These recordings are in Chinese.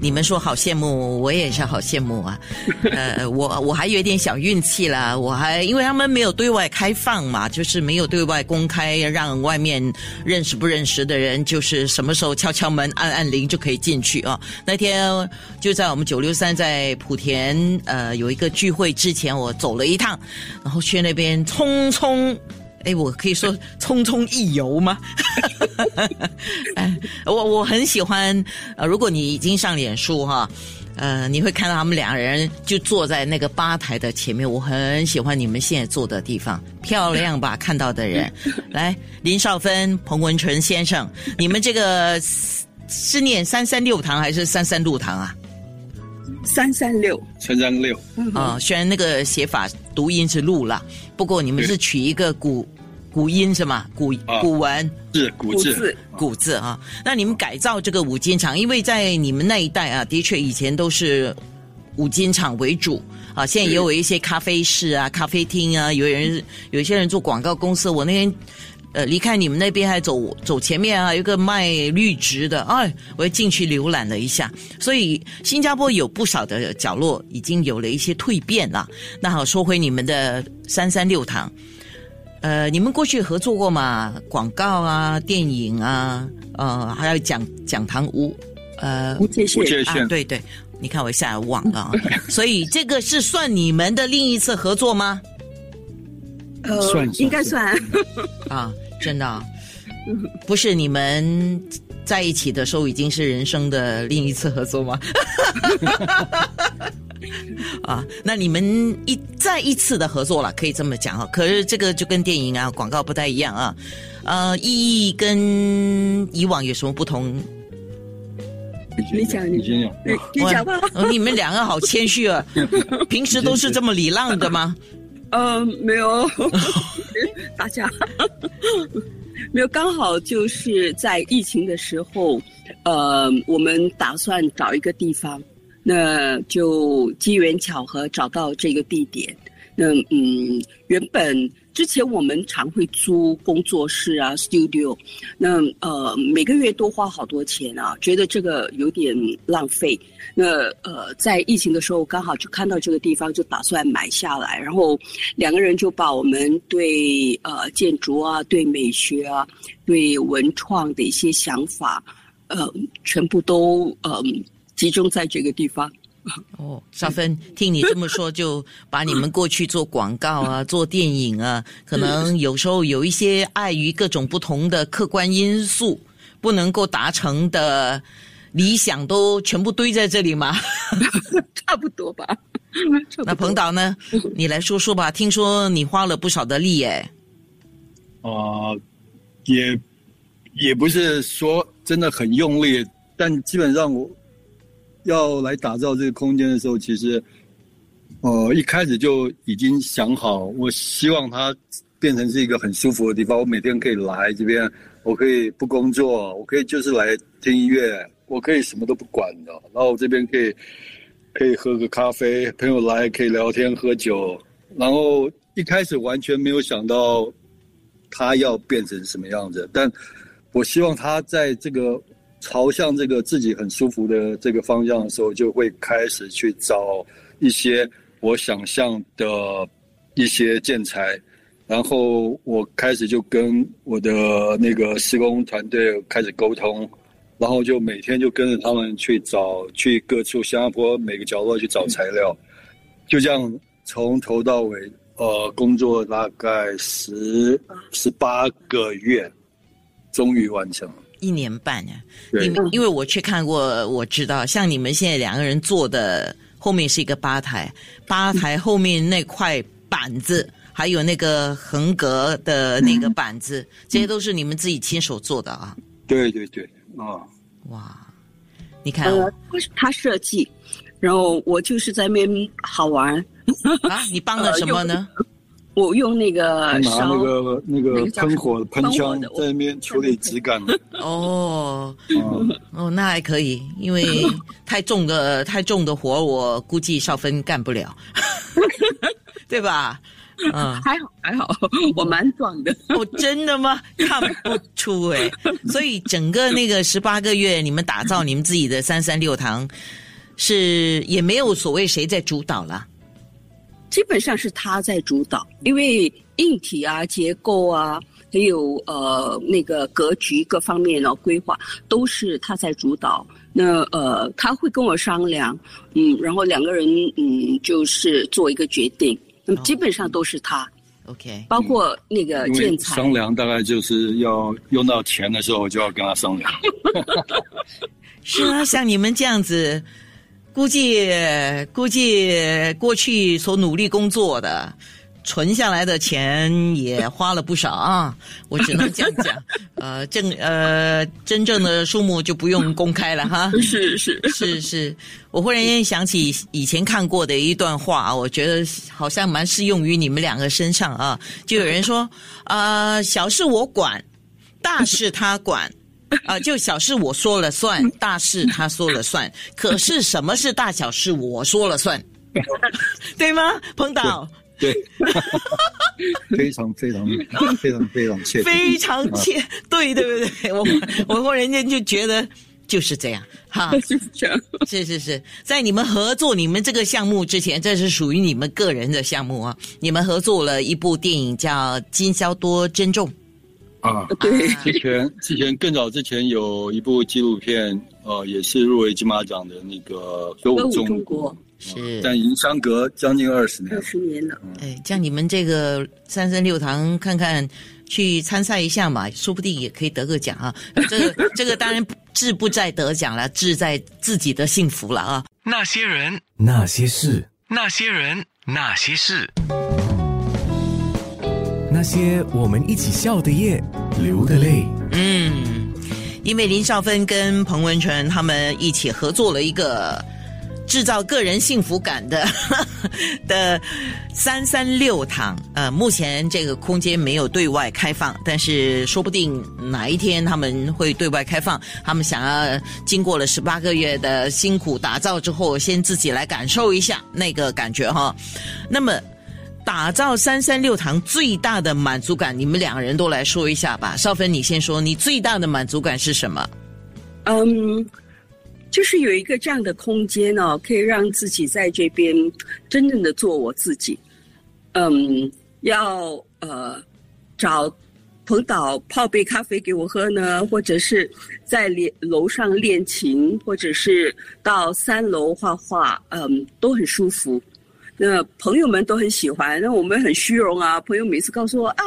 你们说好羡慕，我也是好羡慕啊。呃，我我还有一点小运气啦，我还因为他们没有对外开放嘛，就是没有对外公开，让外面认识不认识的人，就是什么时候敲敲门、按按铃就可以进去啊。那天就在我们九六三在莆田呃有一个聚会之前，我走了一趟，然后去那边匆匆。哎，我可以说匆匆一游吗？哎，我我很喜欢。呃，如果你已经上脸书哈，呃，你会看到他们两人就坐在那个吧台的前面。我很喜欢你们现在坐的地方，漂亮吧？看到的人，来，林少芬、彭文纯先生，你们这个是念三三六堂还是三三路堂啊？三三六，三三六。啊，虽然那个写法读音是路了，不过你们是取一个古古音是吗？古古文是古字古字啊。那你们改造这个五金厂，因为在你们那一代啊，的确以前都是五金厂为主啊。现在也有一些咖啡室啊、咖啡厅啊，有人有一些人做广告公司。我那天。呃，离开你们那边还走走前面啊，有个卖绿植的，哎，我又进去浏览了一下。所以新加坡有不少的角落已经有了一些蜕变了。那好，说回你们的三三六堂，呃，你们过去合作过吗？广告啊，电影啊，呃，还有讲讲堂无，呃，无界限，对对，你看我一下忘了，所以这个是算你们的另一次合作吗？呃，算应该算。啊，真的，不是你们在一起的时候已经是人生的另一次合作吗？啊，那你们一再一次的合作了，可以这么讲啊。可是这个就跟电影啊、广告不太一样啊，呃，意义跟以往有什么不同？你讲，你先讲，你讲吧。你们两个好谦虚啊，平时都是这么礼让的吗？呃，没有，大家 没有，刚好就是在疫情的时候，呃，我们打算找一个地方，那就机缘巧合找到这个地点。那嗯，原本。之前我们常会租工作室啊，studio，那呃每个月都花好多钱啊，觉得这个有点浪费。那呃在疫情的时候刚好就看到这个地方，就打算买下来，然后两个人就把我们对呃建筑啊、对美学啊、对文创的一些想法，呃全部都呃集中在这个地方。哦，沙芬，听你这么说，就把你们过去做广告啊、做电影啊，可能有时候有一些碍于各种不同的客观因素，不能够达成的理想，都全部堆在这里吗？差不多吧。那彭导呢？你来说说吧。听说你花了不少的力，哎。啊，也也不是说真的很用力，但基本上我。要来打造这个空间的时候，其实，呃，一开始就已经想好，我希望它变成是一个很舒服的地方。我每天可以来这边，我可以不工作，我可以就是来听音乐，我可以什么都不管的。然后这边可以可以喝个咖啡，朋友来可以聊天喝酒。然后一开始完全没有想到它要变成什么样子，但我希望它在这个。朝向这个自己很舒服的这个方向的时候，就会开始去找一些我想象的一些建材，然后我开始就跟我的那个施工团队开始沟通，然后就每天就跟着他们去找，去各处新加坡每个角落去找材料，就这样从头到尾，呃，工作大概十十八个月，终于完成了。一年半呀，因为因为我去看过，我知道，像你们现在两个人坐的后面是一个吧台，吧台后面那块板子，还有那个横格的那个板子，这些都是你们自己亲手做的啊？对对对，啊，哇，你看，呃他设计，然后我就是在那边好玩。啊，你帮了什么呢？我用那个拿那个那个喷火喷枪在那边处理质感。哦，哦，那还可以，因为太重的太重的活，我估计少芬干不了，对吧？嗯，还好还好，我蛮壮的。哦，真的吗？看不出哎。所以整个那个十八个月，你们打造你们自己的三三六堂，是也没有所谓谁在主导了。基本上是他在主导，因为硬体啊、结构啊，还有呃那个格局各方面的规划都是他在主导。那呃他会跟我商量，嗯，然后两个人嗯就是做一个决定。那么基本上都是他，OK，包括那个建材。商量大概就是要用到钱的时候，就要跟他商量。是啊，像你们这样子，估计估计过去所努力工作的。存下来的钱也花了不少啊，我只能这样讲。呃，正呃真正的数目就不用公开了哈。是是是是，我忽然间想起以前看过的一段话，我觉得好像蛮适用于你们两个身上啊。就有人说，啊，小事我管，大事他管。啊，就小事我说了算，大事他说了算。可是什么是大小事我说了算，对吗，彭导？对，非常非常非常非常切，非常切，对对不对？我我忽然间就觉得就是这样哈，是这样。是是是，在你们合作你们这个项目之前，这是属于你们个人的项目啊。你们合作了一部电影叫《今宵多珍重》啊。对，之前之前更早之前有一部纪录片，呃，也是入围金马奖的那个《歌舞中中国》，是，但已经相隔将近二十年二。十年了。哎，像你们这个三生六堂，看看去参赛一下嘛，说不定也可以得个奖啊。这个 这个当然志不在得奖了，志在自己的幸福了啊。那些人，那些事，那些人，那些事，那些我们一起笑的夜，流的泪。嗯，因为林少芬跟彭文纯他们一起合作了一个制造个人幸福感的 的三三六堂，呃，目前这个空间没有对外开放，但是说不定哪一天他们会对外开放。他们想要经过了十八个月的辛苦打造之后，先自己来感受一下那个感觉哈。那么。打造三三六堂最大的满足感，你们两个人都来说一下吧。少芬，你先说，你最大的满足感是什么？嗯，就是有一个这样的空间哦，可以让自己在这边真正的做我自己。嗯，要呃找彭导泡杯咖啡给我喝呢，或者是在练楼上练琴，或者是到三楼画画，嗯，都很舒服。那朋友们都很喜欢，那我们很虚荣啊。朋友每次告诉我啊，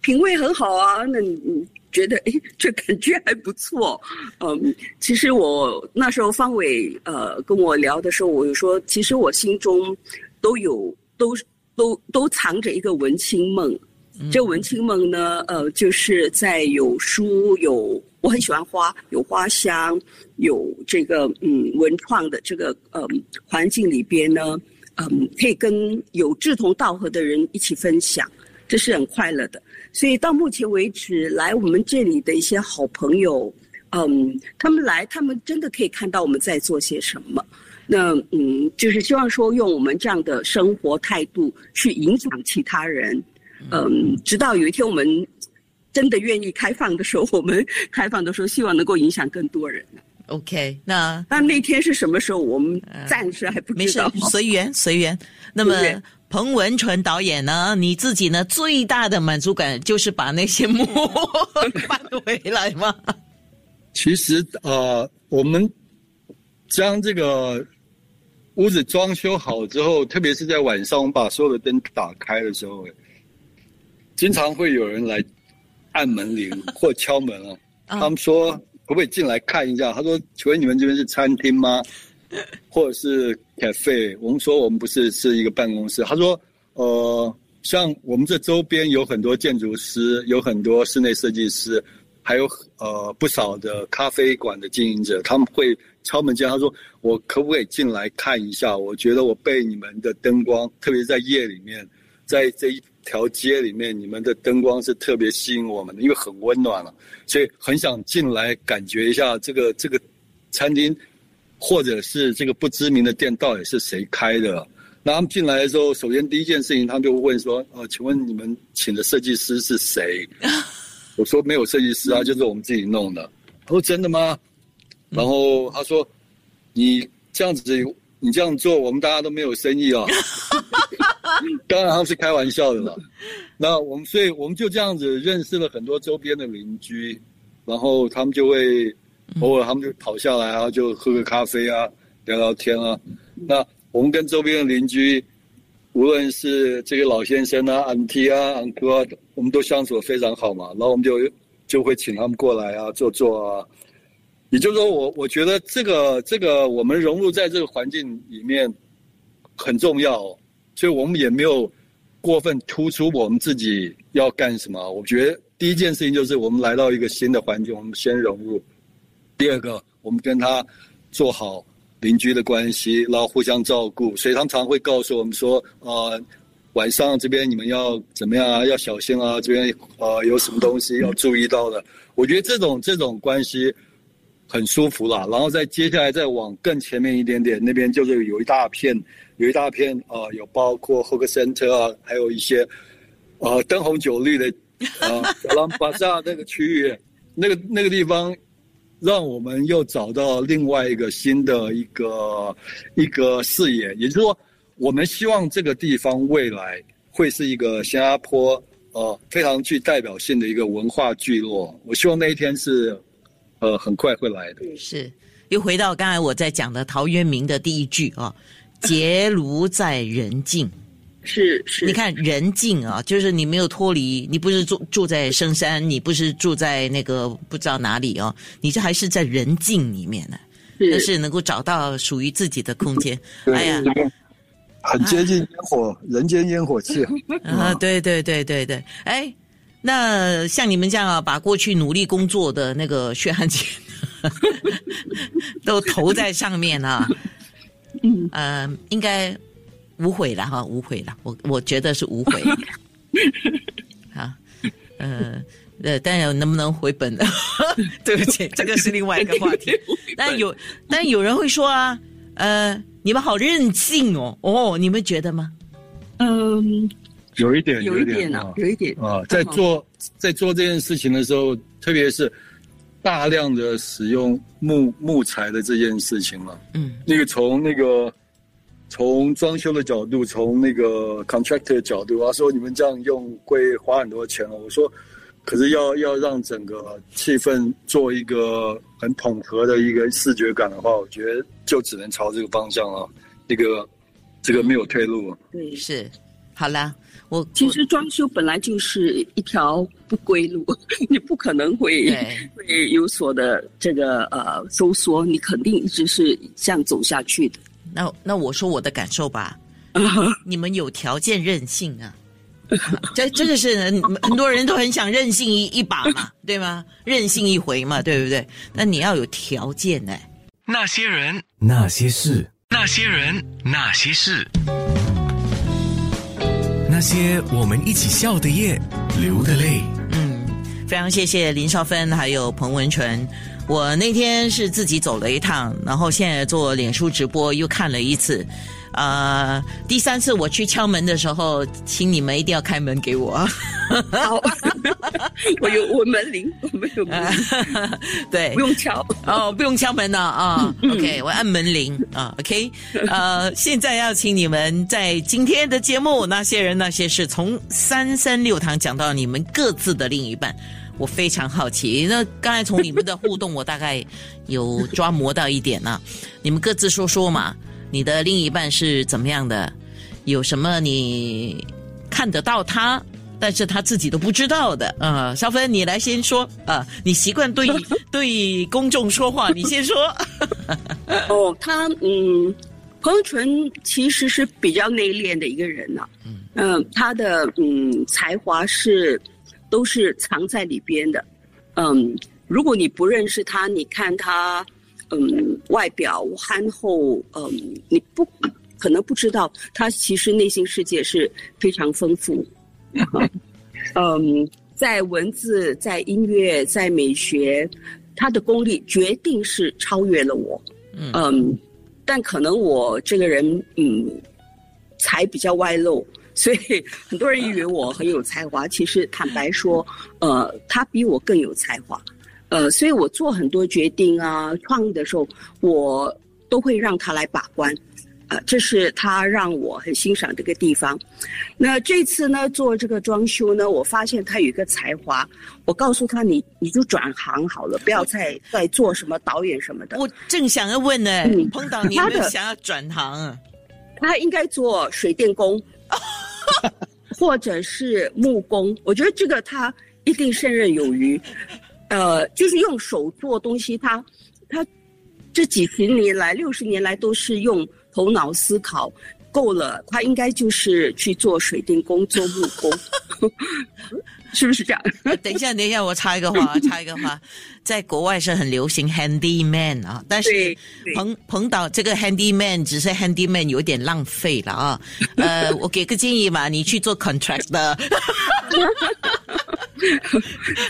品味很好啊，那你觉得 哎，这感觉还不错。嗯，其实我那时候方伟呃跟我聊的时候，我就说，其实我心中都有都都都藏着一个文青梦。这文青梦呢，呃，就是在有书有我很喜欢花，有花香，有这个嗯文创的这个嗯环境里边呢。嗯，可以跟有志同道合的人一起分享，这是很快乐的。所以到目前为止，来我们这里的一些好朋友，嗯，他们来，他们真的可以看到我们在做些什么。那嗯，就是希望说用我们这样的生活态度去影响其他人，嗯，直到有一天我们真的愿意开放的时候，我们开放的时候，希望能够影响更多人。OK，那那那天是什么时候，我们暂时还不没事知道。，随缘随缘。那么彭文纯导演呢？你自己呢？最大的满足感就是把那些幕 搬回来吗？其实呃，我们将这个屋子装修好之后，特别是在晚上，我们把所有的灯打开的时候，经常会有人来按门铃或敲门啊。他们说可不可以进来看一下？他说：“请问你们这边是餐厅吗？或者是 cafe？” 我们说我们不是，是一个办公室。他说：“呃，像我们这周边有很多建筑师，有很多室内设计师，还有呃不少的咖啡馆的经营者，他们会敲门进来。他说：我可不可以进来看一下？我觉得我被你们的灯光，特别是在夜里面，在这一条街里面，你们的灯光是特别吸引我们的，因为很温暖了，所以很想进来感觉一下这个这个餐厅，或者是这个不知名的店到底是谁开的。那他们进来的时候，首先第一件事情，他们就问说：“呃，请问你们请的设计师是谁？” 我说：“没有设计师啊，就是我们自己弄的。”他说：“真的吗？”然后他说：“你这样子，你这样做，我们大家都没有生意啊。”当然他们是开玩笑的了。那我们所以我们就这样子认识了很多周边的邻居，然后他们就会偶尔他们就跑下来啊，就喝个咖啡啊，聊聊天啊。那我们跟周边的邻居，无论是这个老先生啊、安 T 啊、安哥啊，我们都相处的非常好嘛。然后我们就就会请他们过来啊，坐坐啊。也就是说，我我觉得这个这个我们融入在这个环境里面很重要，所以我们也没有过分突出我们自己要干什么。我觉得第一件事情就是我们来到一个新的环境，我们先融入；第二个，我们跟他做好。邻居的关系，然后互相照顾，所以他们常会告诉我们说，呃，晚上这边你们要怎么样啊？要小心啊！这边呃有什么东西要注意到的？我觉得这种这种关系很舒服啦。然后再接下来再往更前面一点点，那边就是有一大片，有一大片呃，有包括 Hook Center 啊，还有一些呃灯红酒绿的呃小兰巴萨那个区域，那个那个地方。让我们又找到另外一个新的一个一个视野，也就是说，我们希望这个地方未来会是一个新加坡呃非常具代表性的一个文化聚落。我希望那一天是呃很快会来的。是，又回到刚才我在讲的陶渊明的第一句啊，“结庐在人境”。是是，你看人境啊，就是你没有脱离，你不是住住在深山，你不是住在那个不知道哪里哦，你这还是在人境里面呢，但是能够找到属于自己的空间。哎呀，很接近烟火，人间烟火气啊！对对对对对，哎，那像你们这样啊，把过去努力工作的那个血汗钱都投在上面啊，嗯呃，应该。无悔了哈，无悔了，我我觉得是无悔。好，呃呃，但能不能回本？对不起，这个是另外一个话题。但有但有人会说啊，呃，你们好任性哦，哦，你们觉得吗？嗯，有一点，有一点啊，有一点啊，在做在做这件事情的时候，特别是大量的使用木木材的这件事情嘛，嗯，那个从那个。从装修的角度，从那个 contractor 的角度，他说你们这样用会花很多钱了。我说，可是要要让整个气氛做一个很统合的一个视觉感的话，我觉得就只能朝这个方向了。那个这个没有退路。对，是，好了，我其实装修本来就是一条不归路，你不可能会 会有所的这个呃收缩，你肯定一直是这样走下去的。那那我说我的感受吧，你们有条件任性啊，这真的是很很多人都很想任性一一把嘛，对吗？任性一回嘛，对不对？那你要有条件哎。那些人，那些事，那些人，那些事，那些我们一起笑的夜，流的泪。嗯，非常谢谢林少芬还有彭文纯。我那天是自己走了一趟，然后现在做脸书直播又看了一次，呃，第三次我去敲门的时候，请你们一定要开门给我。好，我有我门铃，我没有门铃，对，不用敲哦，不用敲门的啊。OK，我按门铃啊。OK，呃，现在要请你们在今天的节目，那些人那些事，从三三六堂讲到你们各自的另一半。我非常好奇，那刚才从你们的互动，我大概有 抓摸到一点呢。你们各自说说嘛，你的另一半是怎么样的？有什么你看得到他，但是他自己都不知道的？啊，肖芬，你来先说啊，你习惯对 对公众说话，你先说。哦，他嗯，彭纯其实是比较内敛的一个人呐。嗯，他的嗯才华是。都是藏在里边的，嗯，如果你不认识他，你看他，嗯，外表憨厚，嗯，你不可能不知道他其实内心世界是非常丰富，嗯，在文字、在音乐、在美学，他的功力决定是超越了我，嗯，但可能我这个人，嗯，才比较外露，所以很多人以为我很有才华。其实坦白说，呃，他比我更有才华。呃，所以我做很多决定啊、创意的时候，我都会让他来把关。呃，这是他让我很欣赏这个地方。那这次呢，做这个装修呢，我发现他有一个才华。我告诉他，你你就转行好了，不要再再做什么导演什么的。我正想要问呢，嗯碰到你有没有他的想要转行啊？他应该做水电工，或者是木工。我觉得这个他一定胜任有余。呃，就是用手做东西，他他这几十年来、六十年来都是用头脑思考。够了，他应该就是去做水电工、做木工，是不是这样？等一下，等一下，我插一个话，插一个话，在国外是很流行 handyman 啊，但是彭彭导这个 handyman 只是 handyman 有点浪费了啊。呃，我给个建议嘛，你去做 contract 的。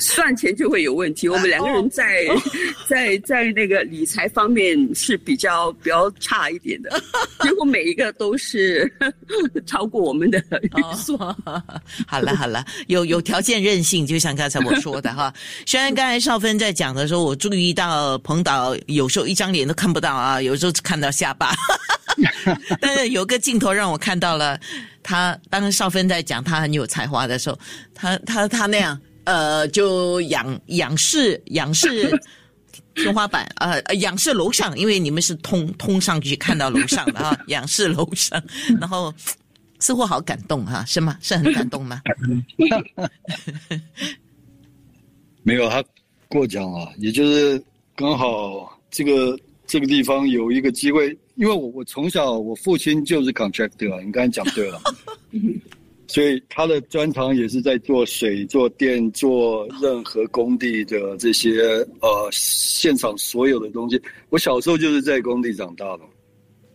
算钱就会有问题。我们两个人在、在在那个理财方面是比较比较差一点的，结果每一个都是 超过我们的预算。哦，好了好了，有有条件任性，就像刚才我说的哈。虽然刚才少芬在讲的时候，我注意到彭导有时候一张脸都看不到啊，有时候只看到下巴，但是有个镜头让我看到了他。当少芬在讲他很有才华的时候，他他他那样呃，就仰仰视仰视。天花板，呃，呃仰视楼上，因为你们是通通上去看到楼上的啊，仰视楼上，然后似乎好感动哈，是吗？是很感动吗？没有，他过奖了，也就是刚好这个这个地方有一个机会，因为我我从小我父亲就是 contractor，啊你刚才讲对了，所以他的专长也是在做水、做电、做任何工地的这些呃现场所有的东西。我小时候就是在工地长大的，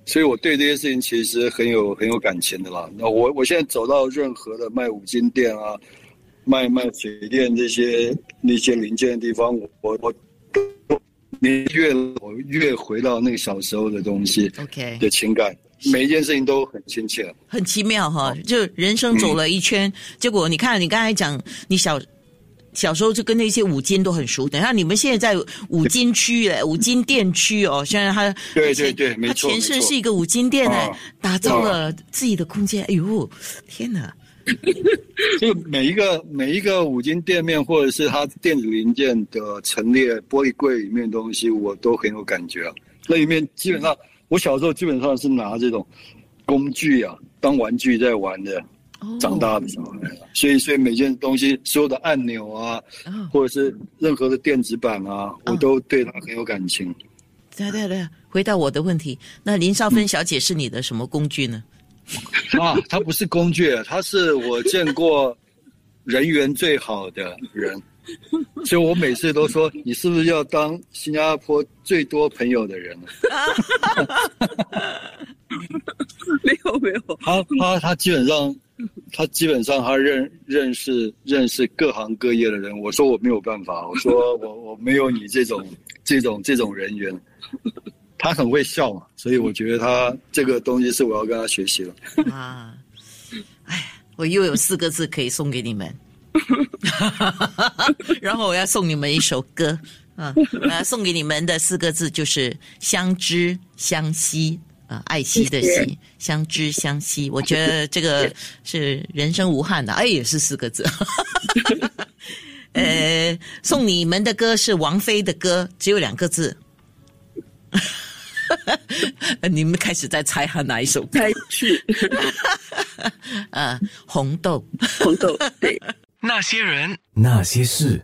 所以我对这些事情其实很有很有感情的啦。那我我现在走到任何的卖五金店啊。卖卖水电这些那些零件的地方，我我我年越我越回到那个小时候的东西 OK，的情感，每一件事情都很亲切。很奇妙哈，就人生走了一圈，结果你看你刚才讲你小。小时候就跟那些五金都很熟，等下你们现在在五金区诶，五金店区哦，现在他对对对没错他前身是一个五金店诶啊，打造了自己的空间，哎呦，天哪！就每一个每一个五金店面，或者是它电子零件的陈列玻璃柜里面的东西，我都很有感觉啊。那里面基本上，我小时候基本上是拿这种工具啊当玩具在玩的。哦长大的时候，所以所以每件东西所有的按钮啊，哦或者是任何的电子版啊，我都对它很有感情。对对对，回答我的问题，那林少芬小姐是你的什么工具呢？啊，他不是工具，他是我见过人缘最好的人，所以我每次都说，你是不是要当新加坡最多朋友的人？没有没有，他他他基本上，他基本上他认认识认识各行各业的人。我说我没有办法，我说我我没有你这种这种这种人缘。他很会笑嘛，所以我觉得他这个东西是我要跟他学习了。啊，哎，我又有四个字可以送给你们 然后我要送你们一首歌，啊，呃，送给你们的四个字就是相知相惜。啊，爱惜的惜，相知相惜，我觉得这个是人生无憾的，哎，也是四个字。呃，送你们的歌是王菲的歌，只有两个字。你们开始在猜他哪一首歌？猜去呃，红豆。红豆对。那些人，那些事。